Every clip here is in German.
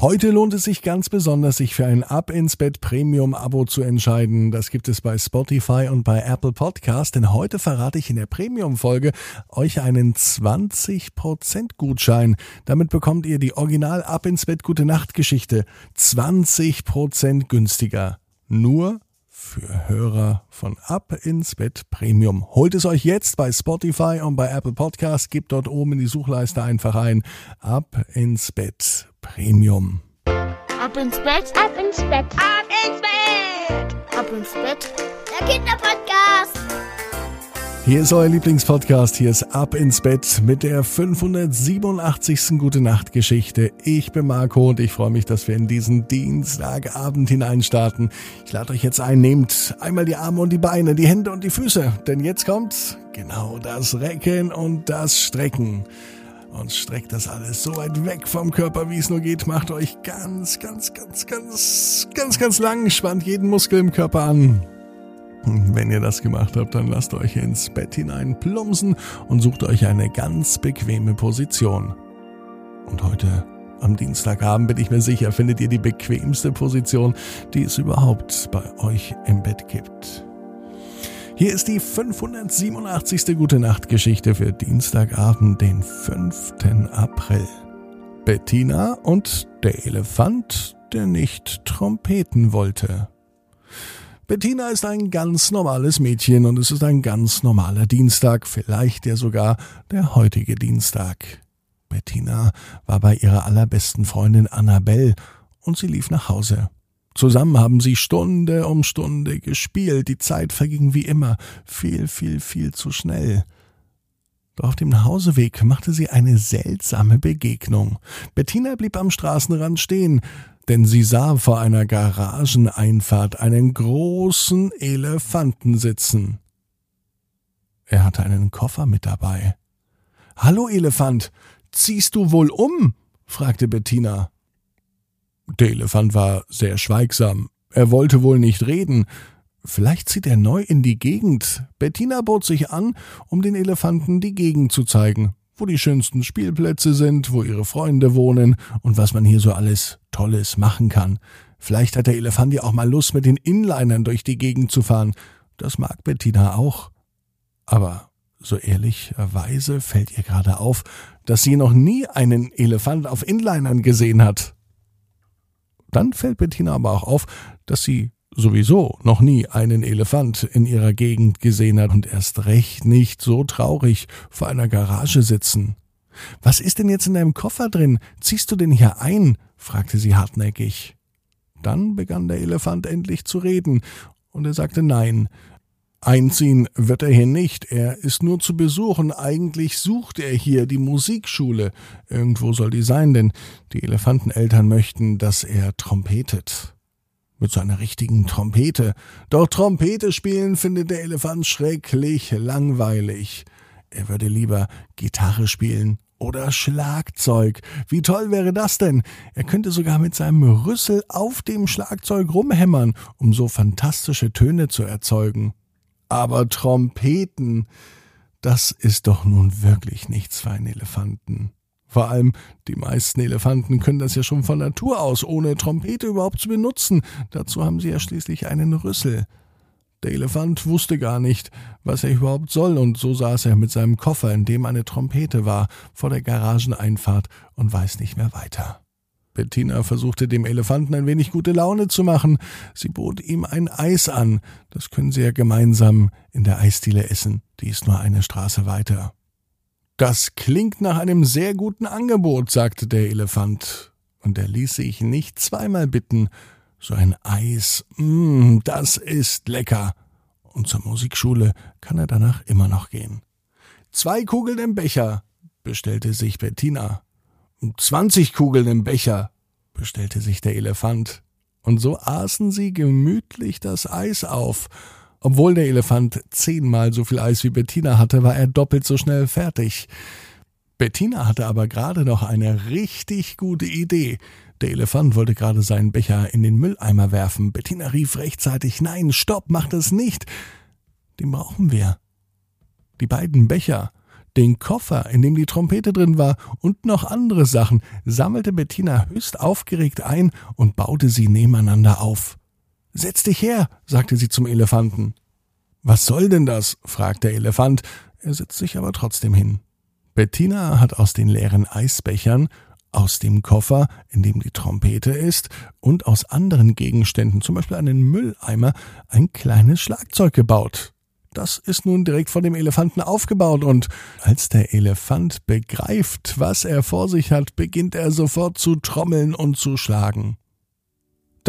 Heute lohnt es sich ganz besonders, sich für ein Ab ins Bett Premium Abo zu entscheiden. Das gibt es bei Spotify und bei Apple Podcast, denn heute verrate ich in der Premium Folge euch einen 20% Gutschein. Damit bekommt ihr die Original Ab ins Bett Gute Nacht Geschichte 20% günstiger. Nur für Hörer von Ab ins Bett Premium. Holt es euch jetzt bei Spotify und bei Apple Podcast. Gebt dort oben in die Suchleiste einfach ein Ab ins Bett Premium. Ab ins Bett, ab ins Bett, ab ins Bett, ab ins Bett. Der Kinderpodcast. Hier ist euer Lieblingspodcast. Hier ist Ab ins Bett mit der 587. Gute Nacht Geschichte. Ich bin Marco und ich freue mich, dass wir in diesen Dienstagabend hineinstarten. Ich lade euch jetzt ein, nehmt einmal die Arme und die Beine, die Hände und die Füße, denn jetzt kommt genau das Recken und das Strecken. Und streckt das alles so weit weg vom Körper, wie es nur geht. Macht euch ganz, ganz, ganz, ganz, ganz, ganz lang. Spannt jeden Muskel im Körper an. Wenn ihr das gemacht habt, dann lasst euch ins Bett hinein plumpsen und sucht euch eine ganz bequeme Position. Und heute am Dienstagabend bin ich mir sicher, findet ihr die bequemste Position, die es überhaupt bei euch im Bett gibt. Hier ist die 587. Gute Nacht Geschichte für Dienstagabend, den 5. April. Bettina und der Elefant, der nicht trompeten wollte. Bettina ist ein ganz normales Mädchen und es ist ein ganz normaler Dienstag, vielleicht ja sogar der heutige Dienstag. Bettina war bei ihrer allerbesten Freundin Annabelle und sie lief nach Hause. Zusammen haben sie Stunde um Stunde gespielt, die Zeit verging wie immer, viel, viel, viel zu schnell. Doch auf dem Nachhauseweg machte sie eine seltsame Begegnung. Bettina blieb am Straßenrand stehen denn sie sah vor einer Garageneinfahrt einen großen Elefanten sitzen. Er hatte einen Koffer mit dabei. Hallo Elefant, ziehst du wohl um? fragte Bettina. Der Elefant war sehr schweigsam. Er wollte wohl nicht reden. Vielleicht zieht er neu in die Gegend. Bettina bot sich an, um den Elefanten die Gegend zu zeigen wo die schönsten Spielplätze sind, wo ihre Freunde wohnen und was man hier so alles Tolles machen kann. Vielleicht hat der Elefant ja auch mal Lust, mit den Inlinern durch die Gegend zu fahren. Das mag Bettina auch. Aber so ehrlicherweise fällt ihr gerade auf, dass sie noch nie einen Elefant auf Inlinern gesehen hat. Dann fällt Bettina aber auch auf, dass sie sowieso noch nie einen Elefant in ihrer Gegend gesehen hat und erst recht nicht so traurig vor einer Garage sitzen. Was ist denn jetzt in deinem Koffer drin? Ziehst du den hier ein? fragte sie hartnäckig. Dann begann der Elefant endlich zu reden, und er sagte nein. Einziehen wird er hier nicht, er ist nur zu besuchen. Eigentlich sucht er hier die Musikschule. Irgendwo soll die sein, denn die Elefanteneltern möchten, dass er trompetet mit seiner richtigen Trompete. Doch Trompete spielen findet der Elefant schrecklich langweilig. Er würde lieber Gitarre spielen oder Schlagzeug. Wie toll wäre das denn? Er könnte sogar mit seinem Rüssel auf dem Schlagzeug rumhämmern, um so fantastische Töne zu erzeugen. Aber Trompeten, das ist doch nun wirklich nichts für einen Elefanten. Vor allem die meisten Elefanten können das ja schon von Natur aus, ohne Trompete überhaupt zu benutzen. Dazu haben sie ja schließlich einen Rüssel. Der Elefant wusste gar nicht, was er überhaupt soll, und so saß er mit seinem Koffer, in dem eine Trompete war, vor der Garageneinfahrt und weiß nicht mehr weiter. Bettina versuchte dem Elefanten ein wenig gute Laune zu machen. Sie bot ihm ein Eis an. Das können sie ja gemeinsam in der Eisdiele essen. Die ist nur eine Straße weiter. Das klingt nach einem sehr guten Angebot, sagte der Elefant, und er ließ sich nicht zweimal bitten. So ein Eis, mm, das ist lecker. Und zur Musikschule kann er danach immer noch gehen. Zwei Kugeln im Becher, bestellte sich Bettina. Zwanzig Kugeln im Becher, bestellte sich der Elefant. Und so aßen sie gemütlich das Eis auf, obwohl der Elefant zehnmal so viel Eis wie Bettina hatte, war er doppelt so schnell fertig. Bettina hatte aber gerade noch eine richtig gute Idee. Der Elefant wollte gerade seinen Becher in den Mülleimer werfen. Bettina rief rechtzeitig Nein, stopp, mach das nicht. Den brauchen wir. Die beiden Becher, Den Koffer, in dem die Trompete drin war und noch andere Sachen, sammelte Bettina höchst aufgeregt ein und baute sie nebeneinander auf. Setz dich her, sagte sie zum Elefanten. Was soll denn das? fragte der Elefant, er setzt sich aber trotzdem hin. Bettina hat aus den leeren Eisbechern, aus dem Koffer, in dem die Trompete ist, und aus anderen Gegenständen, zum Beispiel einen Mülleimer, ein kleines Schlagzeug gebaut. Das ist nun direkt vor dem Elefanten aufgebaut und als der Elefant begreift, was er vor sich hat, beginnt er sofort zu trommeln und zu schlagen.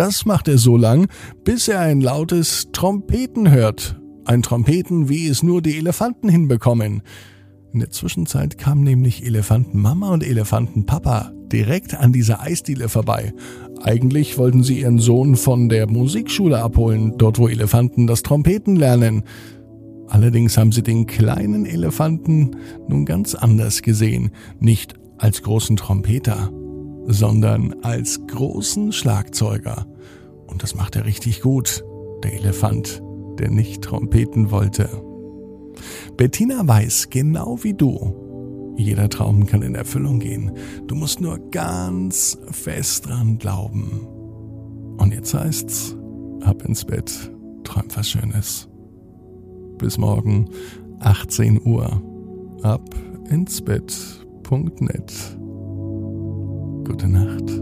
Das macht er so lang, bis er ein lautes Trompeten hört. Ein Trompeten, wie es nur die Elefanten hinbekommen. In der Zwischenzeit kamen nämlich Elefantenmama und Elefantenpapa direkt an dieser Eisdiele vorbei. Eigentlich wollten sie ihren Sohn von der Musikschule abholen, dort wo Elefanten das Trompeten lernen. Allerdings haben sie den kleinen Elefanten nun ganz anders gesehen, nicht als großen Trompeter, sondern als großen Schlagzeuger. Und das macht er richtig gut, der Elefant, der nicht trompeten wollte. Bettina weiß, genau wie du, jeder Traum kann in Erfüllung gehen. Du musst nur ganz fest dran glauben. Und jetzt heißt's, ab ins Bett, träum was Schönes. Bis morgen, 18 Uhr. Ab ins Bett.net. Gute Nacht.